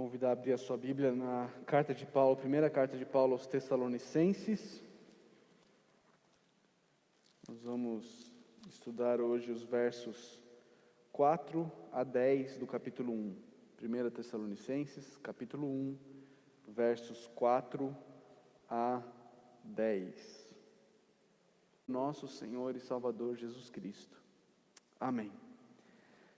convidar a abrir a sua Bíblia na carta de Paulo, primeira carta de Paulo aos Tessalonicenses. Nós vamos estudar hoje os versos 4 a 10 do capítulo 1. 1 Tessalonicenses, capítulo 1, versos 4 a 10. Nosso Senhor e Salvador Jesus Cristo. Amém.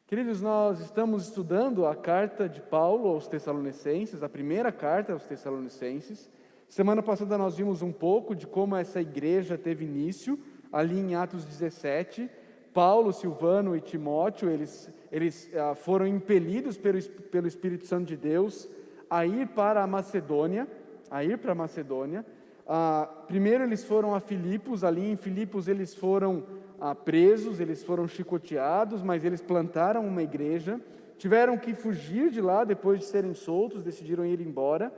Queridos, nós estamos estudando a carta de Paulo aos Tessalonicenses, a primeira carta aos Tessalonicenses. Semana passada nós vimos um pouco de como essa igreja teve início, ali em Atos 17. Paulo, Silvano e Timóteo, eles, eles ah, foram impelidos pelo, pelo Espírito Santo de Deus a ir para a Macedônia, a ir para a Macedônia. Ah, primeiro eles foram a Filipos, ali em Filipos eles foram ah, presos, eles foram chicoteados, mas eles plantaram uma igreja, tiveram que fugir de lá depois de serem soltos, decidiram ir embora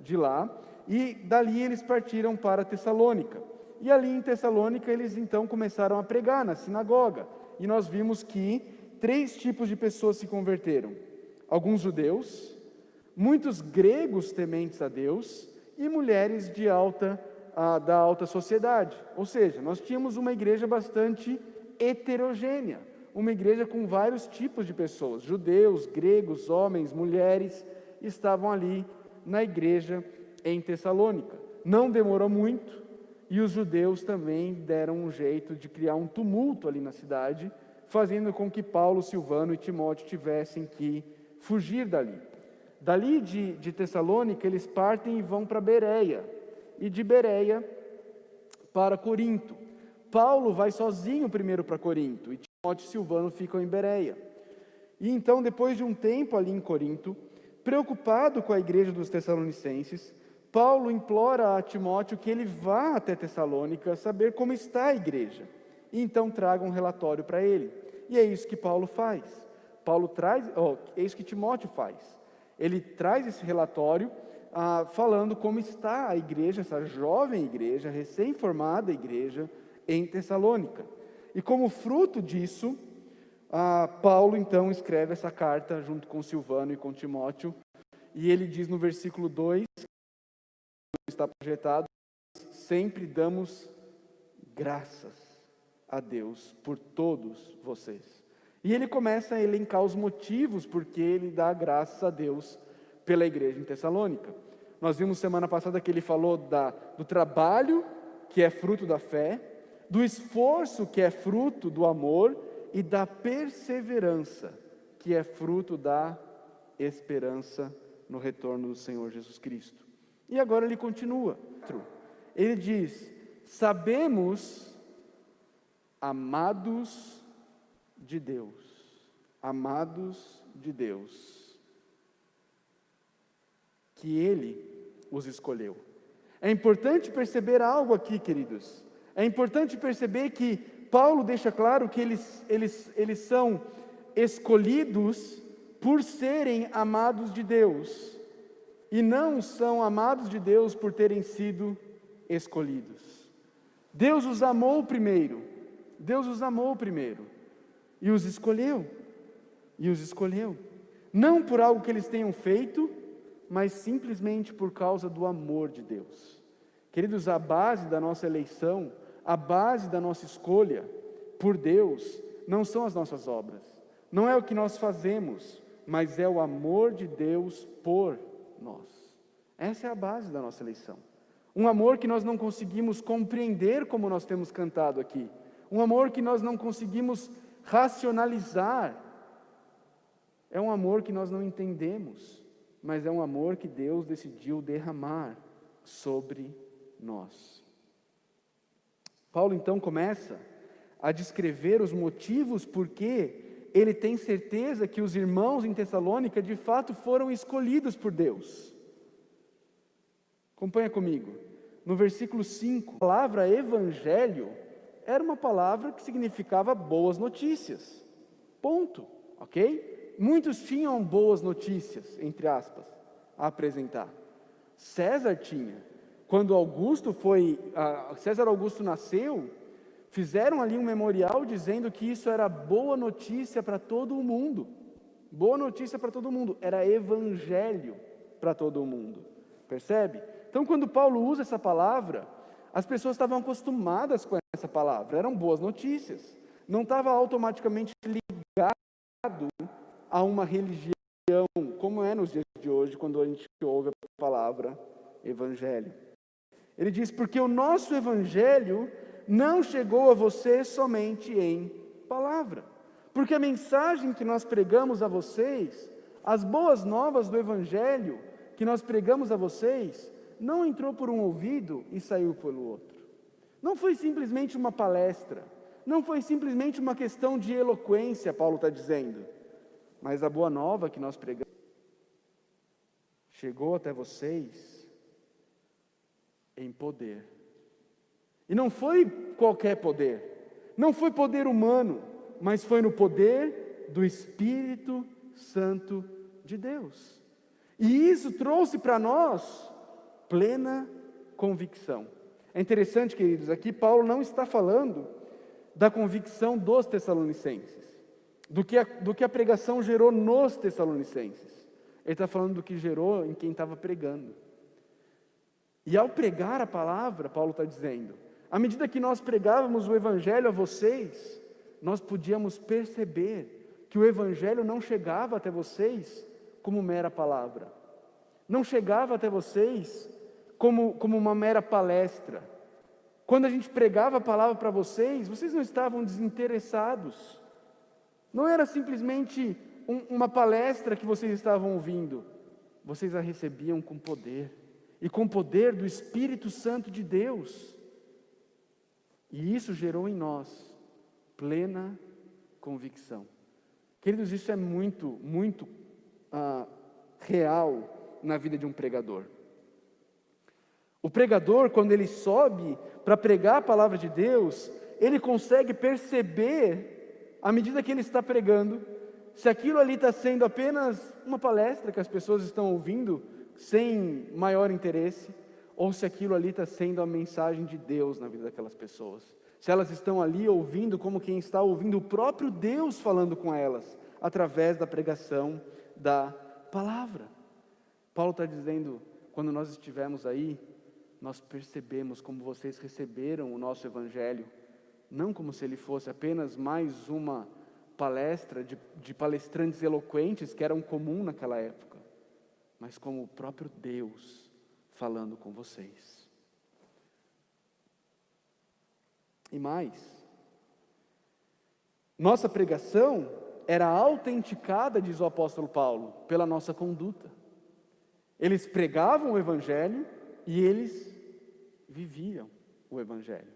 de lá, e dali eles partiram para Tessalônica. E ali em Tessalônica eles então começaram a pregar na sinagoga. E nós vimos que três tipos de pessoas se converteram: alguns judeus, muitos gregos tementes a Deus e mulheres de alta a, da alta sociedade. Ou seja, nós tínhamos uma igreja bastante heterogênea, uma igreja com vários tipos de pessoas, judeus, gregos, homens, mulheres, estavam ali na igreja em Tessalônica. Não demorou muito e os judeus também deram um jeito de criar um tumulto ali na cidade, fazendo com que Paulo, Silvano e Timóteo tivessem que fugir dali. Dali de, de Tessalônica, eles partem e vão para Bereia e de Bereia para Corinto. Paulo vai sozinho primeiro para Corinto e Timóteo e Silvano ficam em Bereia. E então, depois de um tempo ali em Corinto, preocupado com a igreja dos Tessalonicenses, Paulo implora a Timóteo que ele vá até Tessalônica saber como está a igreja. E então traga um relatório para ele. E é isso que Paulo faz. Paulo traz, oh, é isso que Timóteo faz. Ele traz esse relatório ah, falando como está a igreja, essa jovem igreja, recém-formada igreja em Tessalônica. E como fruto disso, ah, Paulo então escreve essa carta junto com Silvano e com Timóteo, e ele diz no versículo 2, está projetado, sempre damos graças a Deus por todos vocês. E ele começa a elencar os motivos porque ele dá graças a Deus pela igreja em Tessalônica. Nós vimos semana passada que ele falou da, do trabalho, que é fruto da fé, do esforço, que é fruto do amor, e da perseverança, que é fruto da esperança no retorno do Senhor Jesus Cristo. E agora ele continua. Ele diz: Sabemos, amados de Deus, amados de Deus, que Ele os escolheu. É importante perceber algo aqui, queridos. É importante perceber que Paulo deixa claro que eles, eles, eles são escolhidos por serem amados de Deus, e não são amados de Deus por terem sido escolhidos. Deus os amou primeiro, Deus os amou primeiro, e os escolheu, e os escolheu, não por algo que eles tenham feito, mas simplesmente por causa do amor de Deus. Queridos, a base da nossa eleição, a base da nossa escolha por Deus, não são as nossas obras, não é o que nós fazemos, mas é o amor de Deus por nós. Essa é a base da nossa eleição. Um amor que nós não conseguimos compreender como nós temos cantado aqui, um amor que nós não conseguimos racionalizar, é um amor que nós não entendemos mas é um amor que Deus decidiu derramar sobre nós. Paulo então começa a descrever os motivos por que ele tem certeza que os irmãos em Tessalônica de fato foram escolhidos por Deus. Acompanha comigo. No versículo 5, a palavra evangelho era uma palavra que significava boas notícias. Ponto, ok? Muitos tinham boas notícias, entre aspas, a apresentar. César tinha. Quando Augusto foi, César Augusto nasceu, fizeram ali um memorial dizendo que isso era boa notícia para todo o mundo. Boa notícia para todo mundo. Era evangelho para todo mundo. Percebe? Então, quando Paulo usa essa palavra, as pessoas estavam acostumadas com essa palavra. Eram boas notícias. Não estava automaticamente ligado a uma religião, como é nos dias de hoje, quando a gente ouve a palavra evangelho. Ele diz: porque o nosso evangelho não chegou a você somente em palavra. Porque a mensagem que nós pregamos a vocês, as boas novas do evangelho que nós pregamos a vocês, não entrou por um ouvido e saiu pelo outro. Não foi simplesmente uma palestra, não foi simplesmente uma questão de eloquência, Paulo está dizendo, mas a boa nova que nós pregamos chegou até vocês em poder. E não foi qualquer poder, não foi poder humano, mas foi no poder do Espírito Santo de Deus. E isso trouxe para nós plena convicção. É interessante, queridos, aqui Paulo não está falando da convicção dos Tessalonicenses, do que a, do que a pregação gerou nos Tessalonicenses. Ele está falando do que gerou em quem estava pregando. E ao pregar a palavra, Paulo está dizendo, à medida que nós pregávamos o Evangelho a vocês, nós podíamos perceber que o Evangelho não chegava até vocês como mera palavra, não chegava até vocês como, como uma mera palestra. Quando a gente pregava a palavra para vocês, vocês não estavam desinteressados, não era simplesmente um, uma palestra que vocês estavam ouvindo, vocês a recebiam com poder, e com poder do Espírito Santo de Deus. E isso gerou em nós plena convicção. Queridos, isso é muito, muito ah, real na vida de um pregador. O pregador, quando ele sobe para pregar a palavra de Deus, ele consegue perceber, à medida que ele está pregando, se aquilo ali está sendo apenas uma palestra que as pessoas estão ouvindo sem maior interesse, ou se aquilo ali está sendo a mensagem de Deus na vida daquelas pessoas. Se elas estão ali ouvindo como quem está ouvindo o próprio Deus falando com elas, através da pregação da palavra. Paulo está dizendo: quando nós estivermos aí, nós percebemos como vocês receberam o nosso Evangelho, não como se ele fosse apenas mais uma palestra de, de palestrantes eloquentes que eram comum naquela época, mas como o próprio Deus falando com vocês. E mais, nossa pregação era autenticada, diz o apóstolo Paulo, pela nossa conduta. Eles pregavam o Evangelho e eles viviam o Evangelho.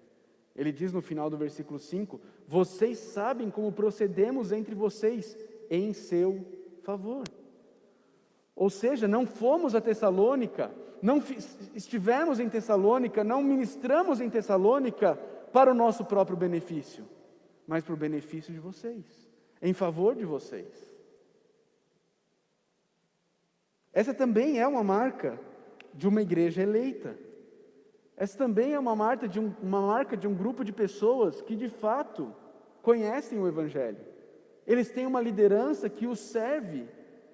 Ele diz no final do versículo 5: Vocês sabem como procedemos entre vocês em seu favor. Ou seja, não fomos a Tessalônica, não estivemos em Tessalônica, não ministramos em Tessalônica para o nosso próprio benefício, mas para o benefício de vocês, em favor de vocês. Essa também é uma marca de uma igreja eleita. Essa também é uma marca, de um, uma marca de um grupo de pessoas que de fato conhecem o Evangelho. Eles têm uma liderança que os serve,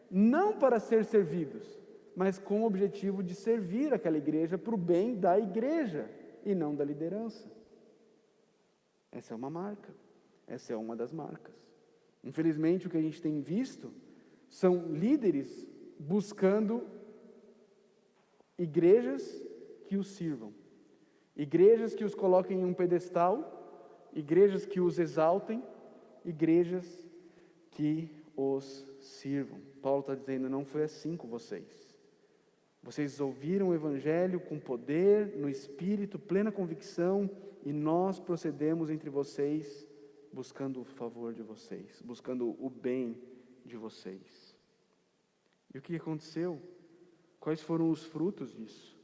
não para ser servidos, mas com o objetivo de servir aquela igreja para o bem da igreja e não da liderança. Essa é uma marca, essa é uma das marcas. Infelizmente, o que a gente tem visto são líderes buscando igrejas que os sirvam. Igrejas que os coloquem em um pedestal, igrejas que os exaltem, igrejas que os sirvam. Paulo está dizendo: não foi assim com vocês. Vocês ouviram o Evangelho com poder, no Espírito, plena convicção, e nós procedemos entre vocês buscando o favor de vocês, buscando o bem de vocês. E o que aconteceu? Quais foram os frutos disso?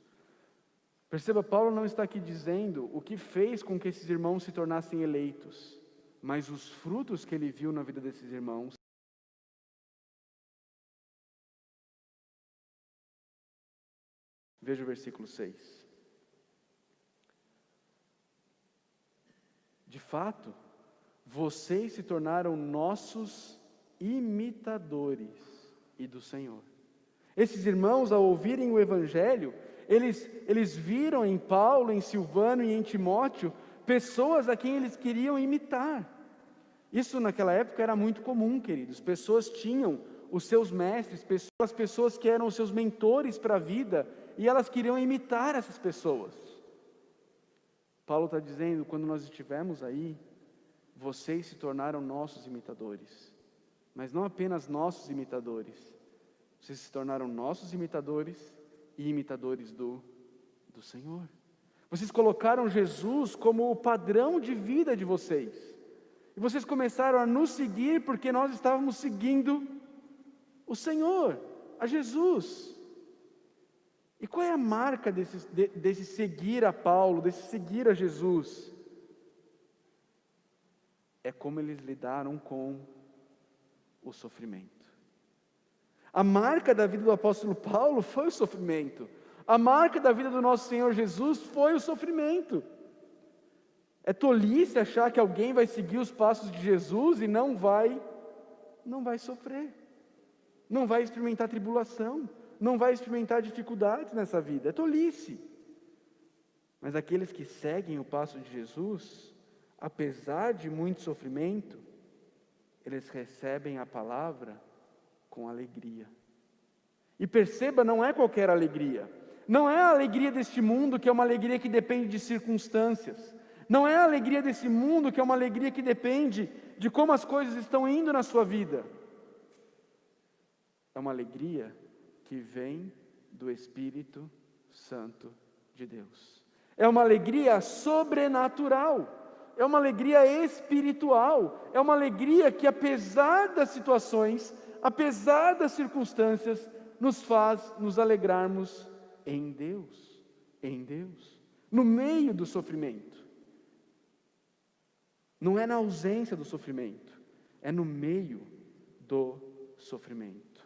Perceba, Paulo não está aqui dizendo o que fez com que esses irmãos se tornassem eleitos, mas os frutos que ele viu na vida desses irmãos. Veja o versículo 6. De fato, vocês se tornaram nossos imitadores e do Senhor. Esses irmãos, ao ouvirem o Evangelho, eles, eles viram em Paulo, em Silvano e em Timóteo pessoas a quem eles queriam imitar. Isso naquela época era muito comum, queridos. Pessoas tinham os seus mestres, pessoas, pessoas que eram os seus mentores para a vida, e elas queriam imitar essas pessoas. Paulo está dizendo: quando nós estivermos aí, vocês se tornaram nossos imitadores. Mas não apenas nossos imitadores, vocês se tornaram nossos imitadores e imitadores do, do Senhor. Vocês colocaram Jesus como o padrão de vida de vocês. E vocês começaram a nos seguir porque nós estávamos seguindo o Senhor, a Jesus. E qual é a marca desse, de, desse seguir a Paulo, desse seguir a Jesus? É como eles lidaram com o sofrimento. A marca da vida do apóstolo Paulo foi o sofrimento. A marca da vida do nosso Senhor Jesus foi o sofrimento. É tolice achar que alguém vai seguir os passos de Jesus e não vai não vai sofrer. Não vai experimentar tribulação, não vai experimentar dificuldades nessa vida. É tolice. Mas aqueles que seguem o passo de Jesus, apesar de muito sofrimento, eles recebem a palavra com alegria. E perceba, não é qualquer alegria. Não é a alegria deste mundo que é uma alegria que depende de circunstâncias. Não é a alegria desse mundo que é uma alegria que depende de como as coisas estão indo na sua vida. É uma alegria que vem do Espírito Santo de Deus. É uma alegria sobrenatural. É uma alegria espiritual. É uma alegria que, apesar das situações, apesar das circunstâncias, nos faz nos alegrarmos em Deus, em Deus, no meio do sofrimento. Não é na ausência do sofrimento, é no meio do sofrimento.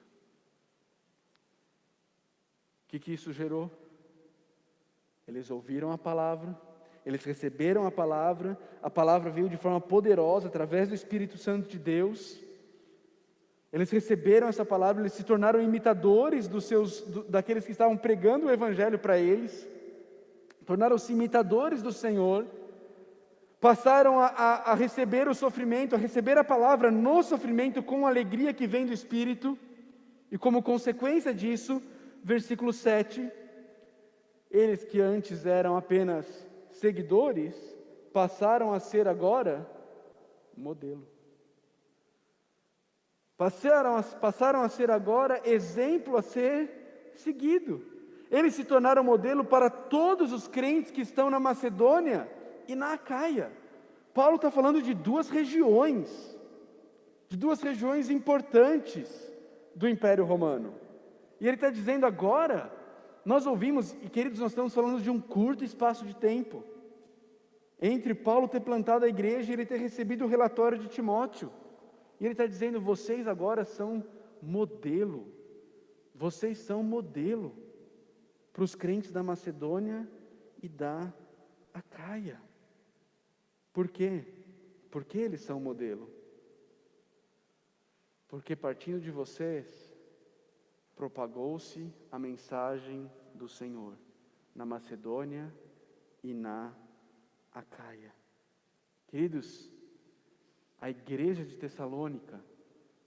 O que, que isso gerou? Eles ouviram a palavra, eles receberam a palavra, a palavra veio de forma poderosa através do Espírito Santo de Deus. Eles receberam essa palavra, eles se tornaram imitadores dos seus, do, daqueles que estavam pregando o Evangelho para eles, tornaram-se imitadores do Senhor, passaram a, a, a receber o sofrimento, a receber a palavra no sofrimento com a alegria que vem do Espírito, e como consequência disso, versículo 7, eles que antes eram apenas seguidores, passaram a ser agora modelo. Passaram a, passaram a ser agora exemplo a ser seguido. Eles se tornaram modelo para todos os crentes que estão na Macedônia e na Acaia. Paulo está falando de duas regiões, de duas regiões importantes do Império Romano. E ele está dizendo agora, nós ouvimos, e queridos, nós estamos falando de um curto espaço de tempo, entre Paulo ter plantado a igreja e ele ter recebido o relatório de Timóteo. E ele está dizendo: vocês agora são modelo, vocês são modelo para os crentes da Macedônia e da Acaia. Por quê? Porque eles são modelo. Porque partindo de vocês, propagou-se a mensagem do Senhor na Macedônia e na Acaia. Queridos, a igreja de Tessalônica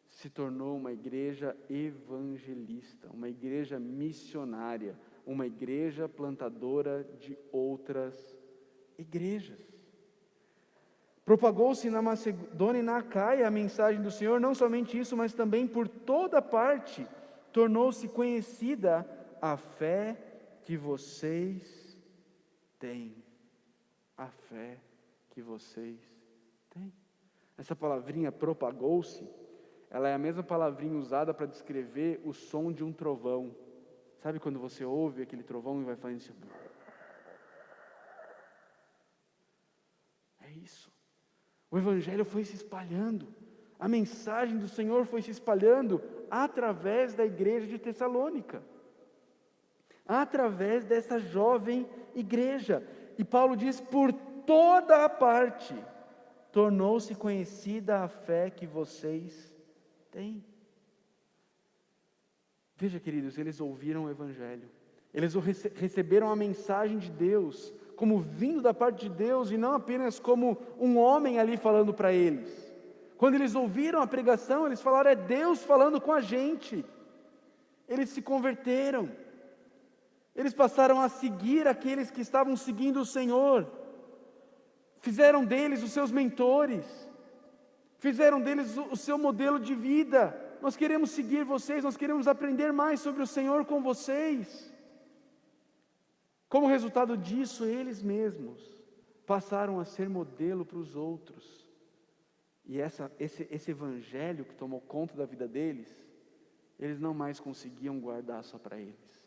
se tornou uma igreja evangelista, uma igreja missionária, uma igreja plantadora de outras igrejas. Propagou-se na Macedônia e na Acaia a mensagem do Senhor, não somente isso, mas também por toda parte tornou-se conhecida a fé que vocês têm. A fé que vocês. Essa palavrinha propagou-se, ela é a mesma palavrinha usada para descrever o som de um trovão. Sabe quando você ouve aquele trovão e vai fazendo assim? É isso. O Evangelho foi se espalhando, a mensagem do Senhor foi se espalhando através da igreja de Tessalônica, através dessa jovem igreja. E Paulo diz: por toda a parte tornou-se conhecida a fé que vocês Tem. Veja, queridos, eles ouviram o Evangelho, eles receberam a mensagem de Deus como vindo da parte de Deus e não apenas como um homem ali falando para eles. Quando eles ouviram a pregação, eles falaram: é Deus falando com a gente. Eles se converteram, eles passaram a seguir aqueles que estavam seguindo o Senhor, fizeram deles os seus mentores, fizeram deles o seu modelo de vida. Nós queremos seguir vocês, nós queremos aprender mais sobre o Senhor com vocês. Como resultado disso, eles mesmos passaram a ser modelo para os outros. E essa, esse, esse evangelho que tomou conta da vida deles, eles não mais conseguiam guardar só para eles.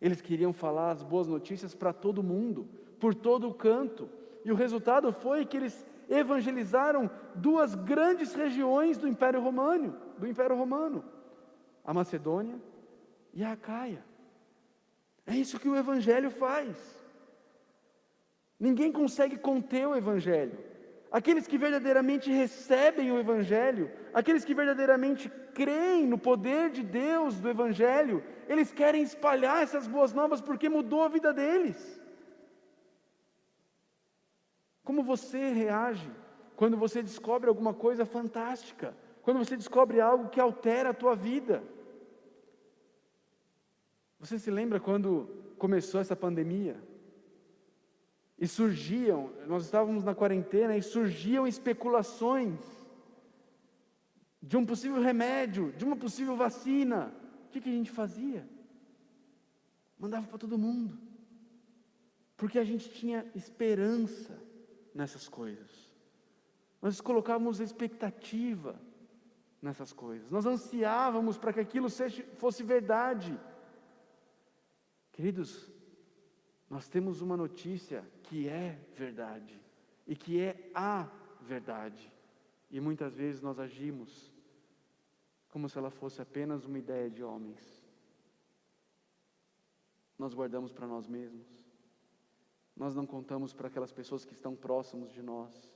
Eles queriam falar as boas notícias para todo mundo, por todo o canto. E o resultado foi que eles evangelizaram duas grandes regiões do Império Romano, do Império Romano, a Macedônia e a Acaia. É isso que o evangelho faz. Ninguém consegue conter o evangelho. Aqueles que verdadeiramente recebem o evangelho, aqueles que verdadeiramente creem no poder de Deus do evangelho, eles querem espalhar essas boas novas porque mudou a vida deles. Como você reage quando você descobre alguma coisa fantástica? Quando você descobre algo que altera a tua vida? Você se lembra quando começou essa pandemia? E surgiam, nós estávamos na quarentena e surgiam especulações de um possível remédio, de uma possível vacina. O que, que a gente fazia? Mandava para todo mundo, porque a gente tinha esperança nessas coisas. Nós colocávamos expectativa nessas coisas. Nós ansiávamos para que aquilo fosse verdade. Queridos, nós temos uma notícia que é verdade e que é a verdade. E muitas vezes nós agimos como se ela fosse apenas uma ideia de homens. Nós guardamos para nós mesmos nós não contamos para aquelas pessoas que estão próximos de nós.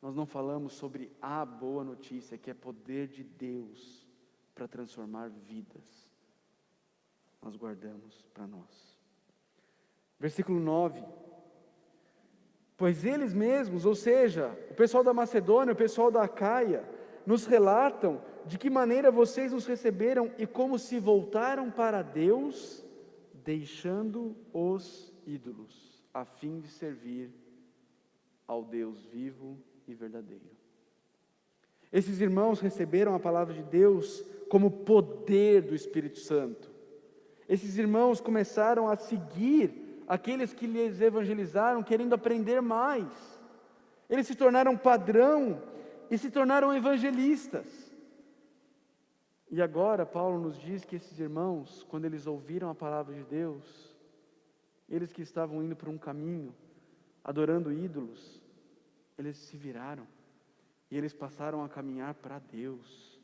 Nós não falamos sobre a boa notícia, que é poder de Deus para transformar vidas. Nós guardamos para nós. Versículo 9. Pois eles mesmos, ou seja, o pessoal da Macedônia, o pessoal da Acaia, nos relatam de que maneira vocês nos receberam e como se voltaram para Deus, deixando os ídolos a fim de servir ao Deus vivo e verdadeiro. Esses irmãos receberam a palavra de Deus como poder do Espírito Santo. Esses irmãos começaram a seguir aqueles que lhes evangelizaram, querendo aprender mais. Eles se tornaram padrão e se tornaram evangelistas. E agora Paulo nos diz que esses irmãos, quando eles ouviram a palavra de Deus, eles que estavam indo por um caminho, adorando ídolos, eles se viraram e eles passaram a caminhar para Deus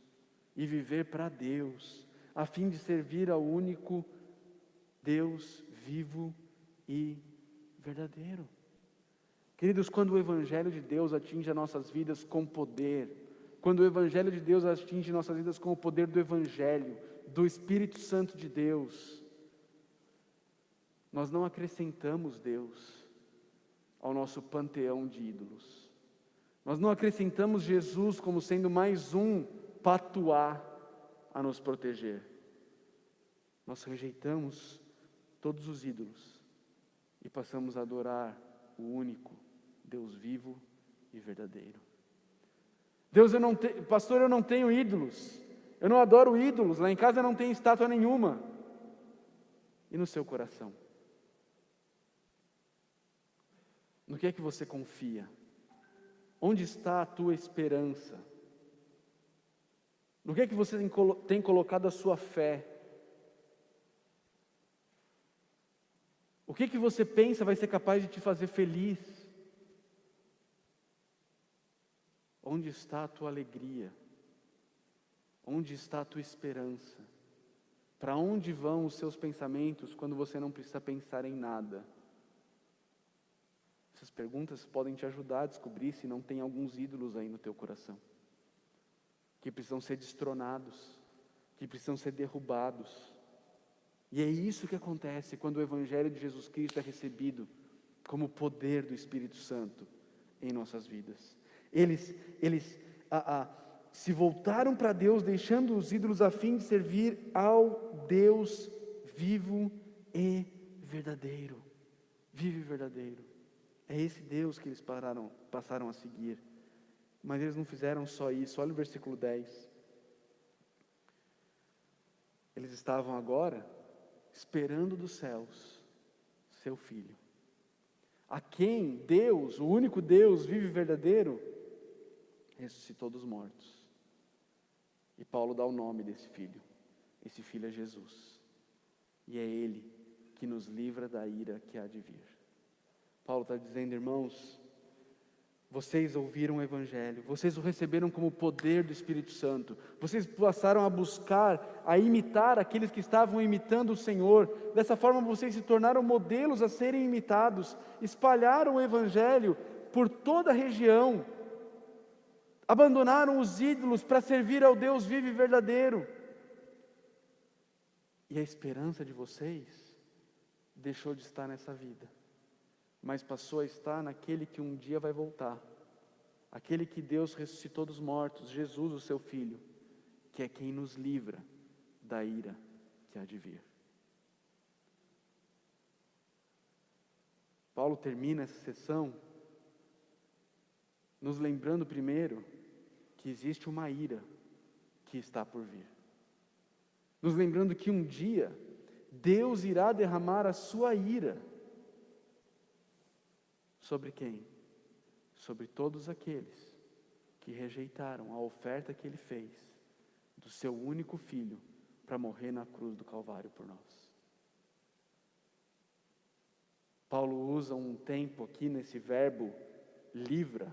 e viver para Deus, a fim de servir ao único Deus vivo e verdadeiro. Queridos, quando o Evangelho de Deus atinge as nossas vidas com poder, quando o Evangelho de Deus atinge nossas vidas com o poder do Evangelho, do Espírito Santo de Deus, nós não acrescentamos Deus ao nosso panteão de ídolos. Nós não acrescentamos Jesus como sendo mais um patuá a nos proteger. Nós rejeitamos todos os ídolos e passamos a adorar o único Deus vivo e verdadeiro. Deus, eu não tenho, pastor, eu não tenho ídolos. Eu não adoro ídolos. Lá em casa não tem estátua nenhuma. E no seu coração? No que é que você confia? Onde está a tua esperança? No que é que você tem colocado a sua fé? O que é que você pensa vai ser capaz de te fazer feliz? Onde está a tua alegria? Onde está a tua esperança? Para onde vão os seus pensamentos quando você não precisa pensar em nada? Essas perguntas podem te ajudar a descobrir se não tem alguns ídolos aí no teu coração. que precisam ser destronados, que precisam ser derrubados. E é isso que acontece quando o Evangelho de Jesus Cristo é recebido como poder do Espírito Santo em nossas vidas. Eles, eles a, a, se voltaram para Deus, deixando os ídolos a fim de servir ao Deus vivo e verdadeiro. Vivo e verdadeiro. É esse Deus que eles pararam, passaram a seguir. Mas eles não fizeram só isso. Olha o versículo 10. Eles estavam agora esperando dos céus seu filho. A quem Deus, o único Deus vive e verdadeiro, ressuscitou dos mortos. E Paulo dá o nome desse filho. Esse filho é Jesus. E é ele que nos livra da ira que há de vir. Paulo está dizendo, irmãos, vocês ouviram o Evangelho, vocês o receberam como poder do Espírito Santo, vocês passaram a buscar, a imitar aqueles que estavam imitando o Senhor, dessa forma vocês se tornaram modelos a serem imitados, espalharam o Evangelho por toda a região, abandonaram os ídolos para servir ao Deus vivo e verdadeiro. E a esperança de vocês deixou de estar nessa vida mas passou a estar naquele que um dia vai voltar, aquele que Deus ressuscitou dos mortos, Jesus, o seu Filho, que é quem nos livra da ira que há de vir. Paulo termina essa sessão nos lembrando primeiro que existe uma ira que está por vir. Nos lembrando que um dia Deus irá derramar a sua ira Sobre quem? Sobre todos aqueles que rejeitaram a oferta que ele fez do seu único filho para morrer na cruz do Calvário por nós. Paulo usa um tempo aqui nesse verbo livra,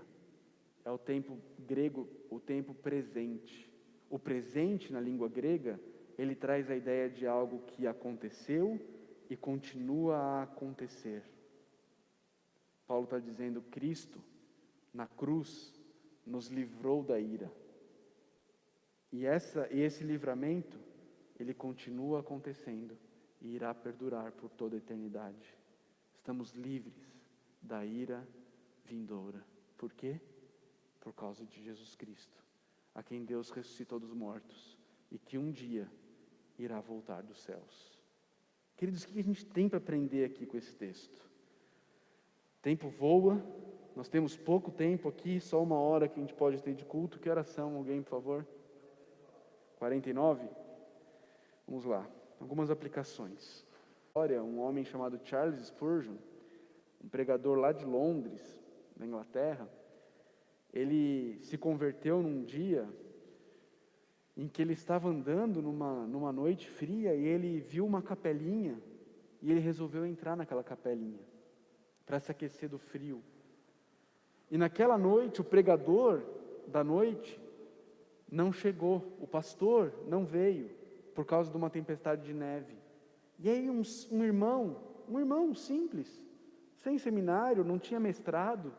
é o tempo grego, o tempo presente. O presente na língua grega, ele traz a ideia de algo que aconteceu e continua a acontecer. Paulo está dizendo: Cristo, na cruz, nos livrou da ira. E, essa, esse livramento, ele continua acontecendo e irá perdurar por toda a eternidade. Estamos livres da ira vindoura. Por quê? Por causa de Jesus Cristo, a quem Deus ressuscitou dos mortos e que um dia irá voltar dos céus. Queridos, o que a gente tem para aprender aqui com esse texto? Tempo voa, nós temos pouco tempo aqui, só uma hora que a gente pode ter de culto. Que oração, alguém, por favor? 49? Vamos lá, algumas aplicações. Olha, um homem chamado Charles Spurgeon, um pregador lá de Londres, na Inglaterra, ele se converteu num dia em que ele estava andando numa, numa noite fria e ele viu uma capelinha e ele resolveu entrar naquela capelinha para se aquecer do frio. E naquela noite, o pregador da noite não chegou, o pastor não veio, por causa de uma tempestade de neve. E aí, um, um irmão, um irmão simples, sem seminário, não tinha mestrado,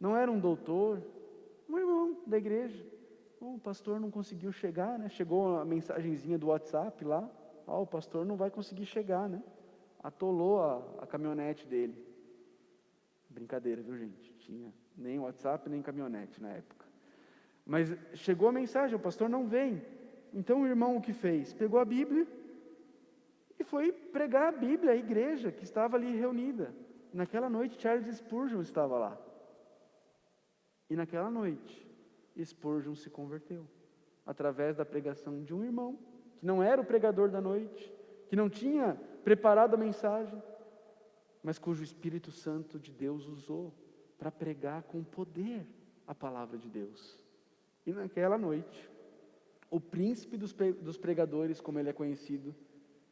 não era um doutor, um irmão da igreja. O pastor não conseguiu chegar, né? Chegou a mensagenzinha do WhatsApp lá. Ah, o pastor não vai conseguir chegar, né? Atolou a, a caminhonete dele. Brincadeira, viu gente? Tinha nem WhatsApp, nem caminhonete na época. Mas chegou a mensagem, o pastor não vem. Então o irmão o que fez? Pegou a Bíblia e foi pregar a Bíblia à igreja que estava ali reunida. Naquela noite, Charles Spurgeon estava lá. E naquela noite, Spurgeon se converteu através da pregação de um irmão, que não era o pregador da noite, que não tinha preparado a mensagem, mas cujo Espírito Santo de Deus usou para pregar com poder a palavra de Deus. E naquela noite, o príncipe dos pregadores, como ele é conhecido,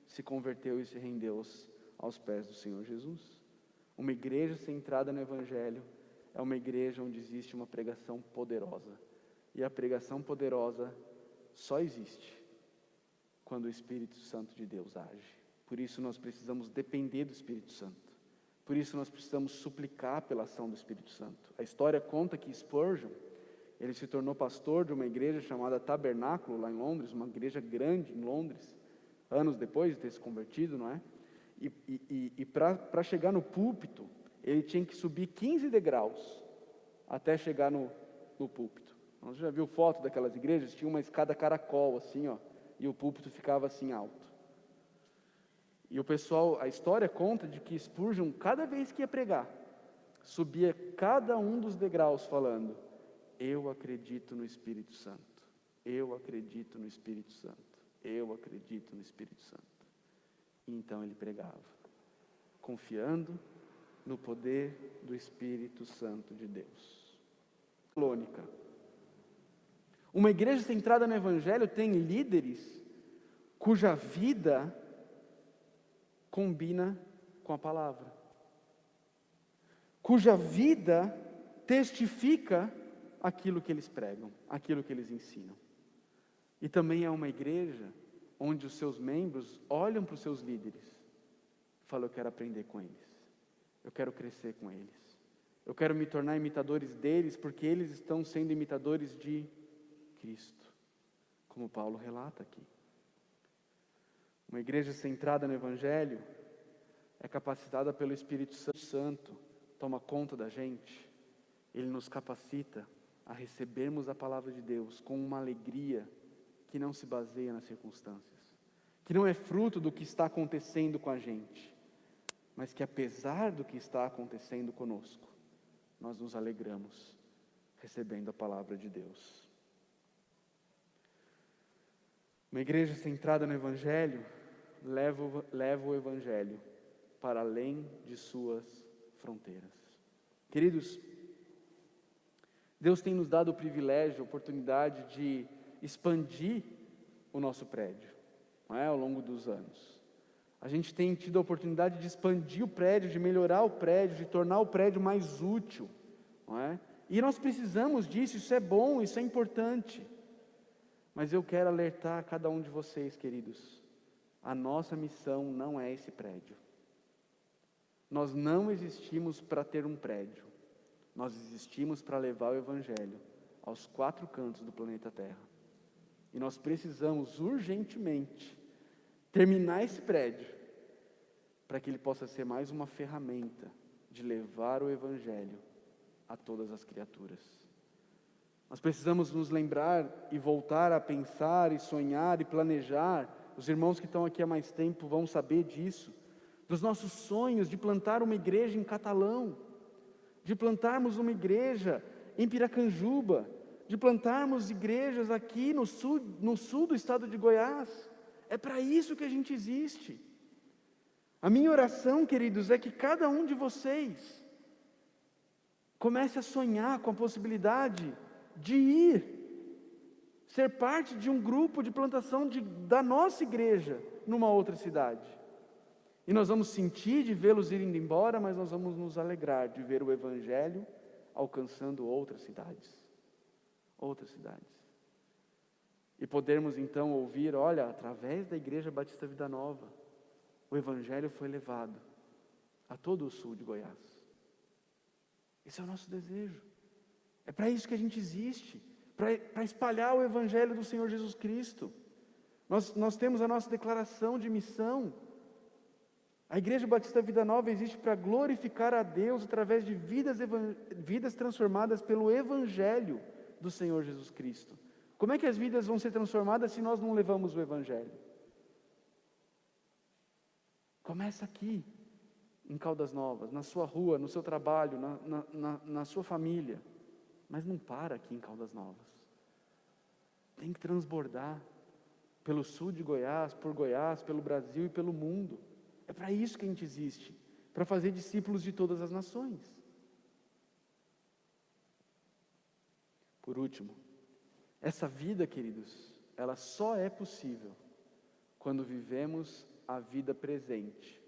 se converteu e se rendeu aos pés do Senhor Jesus. Uma igreja centrada no Evangelho é uma igreja onde existe uma pregação poderosa. E a pregação poderosa só existe quando o Espírito Santo de Deus age. Por isso nós precisamos depender do Espírito Santo. Por isso nós precisamos suplicar pela ação do Espírito Santo. A história conta que Spurgeon, Ele se tornou pastor de uma igreja chamada Tabernáculo, lá em Londres, uma igreja grande em Londres, anos depois de ter se convertido, não é? E, e, e para chegar no púlpito, ele tinha que subir 15 degraus até chegar no, no púlpito. Você já viu foto daquelas igrejas? Tinha uma escada caracol, assim, ó, e o púlpito ficava assim alto. E o pessoal, a história conta de que Spurgeon, cada vez que ia pregar, subia cada um dos degraus falando: Eu acredito no Espírito Santo, eu acredito no Espírito Santo, eu acredito no Espírito Santo. E então ele pregava, confiando no poder do Espírito Santo de Deus. Colônica. Uma igreja centrada no Evangelho tem líderes cuja vida combina com a palavra, cuja vida testifica aquilo que eles pregam, aquilo que eles ensinam. E também é uma igreja onde os seus membros olham para os seus líderes e falam: Eu quero aprender com eles, eu quero crescer com eles, eu quero me tornar imitadores deles, porque eles estão sendo imitadores de Cristo, como Paulo relata aqui. Uma igreja centrada no Evangelho é capacitada pelo Espírito Santo, toma conta da gente, ele nos capacita a recebermos a palavra de Deus com uma alegria que não se baseia nas circunstâncias, que não é fruto do que está acontecendo com a gente, mas que apesar do que está acontecendo conosco, nós nos alegramos recebendo a palavra de Deus. Uma igreja centrada no Evangelho leva, leva o Evangelho para além de suas fronteiras. Queridos, Deus tem nos dado o privilégio, a oportunidade de expandir o nosso prédio, não é, ao longo dos anos. A gente tem tido a oportunidade de expandir o prédio, de melhorar o prédio, de tornar o prédio mais útil, não é? E nós precisamos disso, isso é bom, isso é importante. Mas eu quero alertar a cada um de vocês, queridos, a nossa missão não é esse prédio. Nós não existimos para ter um prédio. Nós existimos para levar o Evangelho aos quatro cantos do planeta Terra. E nós precisamos urgentemente terminar esse prédio para que ele possa ser mais uma ferramenta de levar o Evangelho a todas as criaturas. Nós precisamos nos lembrar e voltar a pensar e sonhar e planejar. Os irmãos que estão aqui há mais tempo vão saber disso. Dos nossos sonhos de plantar uma igreja em Catalão, de plantarmos uma igreja em Piracanjuba, de plantarmos igrejas aqui no sul, no sul do estado de Goiás. É para isso que a gente existe. A minha oração, queridos, é que cada um de vocês comece a sonhar com a possibilidade de ir, ser parte de um grupo de plantação de, da nossa igreja numa outra cidade. E nós vamos sentir de vê-los indo embora, mas nós vamos nos alegrar de ver o Evangelho alcançando outras cidades. Outras cidades. E podermos então ouvir: olha, através da Igreja Batista Vida Nova, o Evangelho foi levado a todo o sul de Goiás. Esse é o nosso desejo. É para isso que a gente existe para espalhar o Evangelho do Senhor Jesus Cristo. Nós, nós temos a nossa declaração de missão. A Igreja Batista Vida Nova existe para glorificar a Deus através de vidas, vidas transformadas pelo Evangelho do Senhor Jesus Cristo. Como é que as vidas vão ser transformadas se nós não levamos o Evangelho? Começa aqui, em Caldas Novas, na sua rua, no seu trabalho, na, na, na, na sua família. Mas não para aqui em Caldas Novas. Tem que transbordar pelo sul de Goiás, por Goiás, pelo Brasil e pelo mundo. É para isso que a gente existe para fazer discípulos de todas as nações. Por último, essa vida, queridos, ela só é possível quando vivemos a vida presente,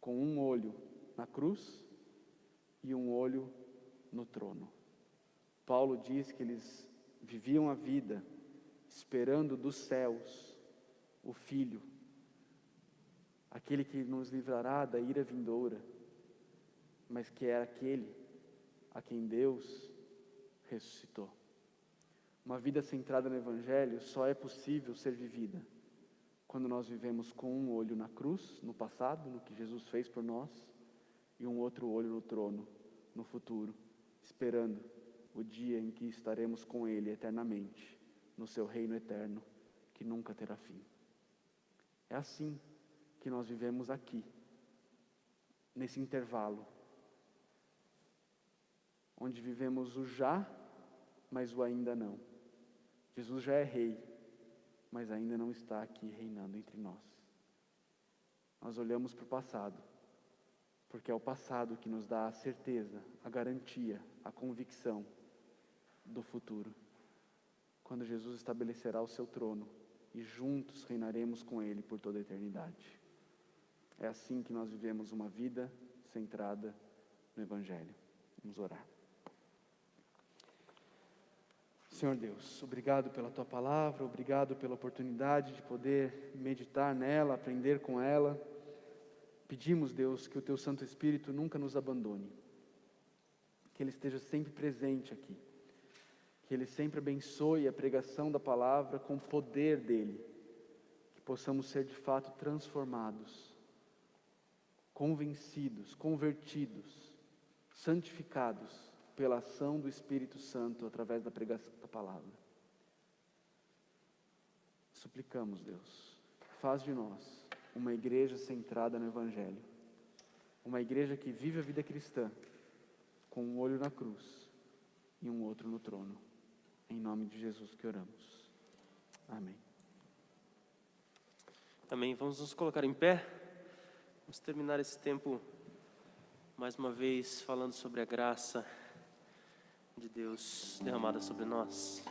com um olho na cruz e um olho no trono. Paulo diz que eles viviam a vida esperando dos céus o Filho, aquele que nos livrará da ira vindoura, mas que é aquele a quem Deus ressuscitou. Uma vida centrada no Evangelho só é possível ser vivida quando nós vivemos com um olho na cruz, no passado, no que Jesus fez por nós, e um outro olho no trono, no futuro, esperando o dia em que estaremos com Ele eternamente, no seu reino eterno, que nunca terá fim. É assim que nós vivemos aqui, nesse intervalo, onde vivemos o já, mas o ainda não. Jesus já é rei, mas ainda não está aqui reinando entre nós. Nós olhamos para o passado, porque é o passado que nos dá a certeza, a garantia, a convicção do futuro. Quando Jesus estabelecerá o seu trono e juntos reinaremos com Ele por toda a eternidade. É assim que nós vivemos uma vida centrada no Evangelho. Vamos orar. Senhor Deus, obrigado pela tua palavra, obrigado pela oportunidade de poder meditar nela, aprender com ela. Pedimos, Deus, que o teu Santo Espírito nunca nos abandone, que ele esteja sempre presente aqui, que ele sempre abençoe a pregação da palavra com o poder dele, que possamos ser de fato transformados, convencidos, convertidos, santificados pela ação do Espírito Santo através da pregação da palavra. Suplicamos, Deus, faz de nós uma igreja centrada no Evangelho, uma igreja que vive a vida cristã com um olho na cruz e um outro no trono. Em nome de Jesus que oramos. Amém. Amém. Vamos nos colocar em pé. Vamos terminar esse tempo mais uma vez falando sobre a graça de Deus derramada sobre nós.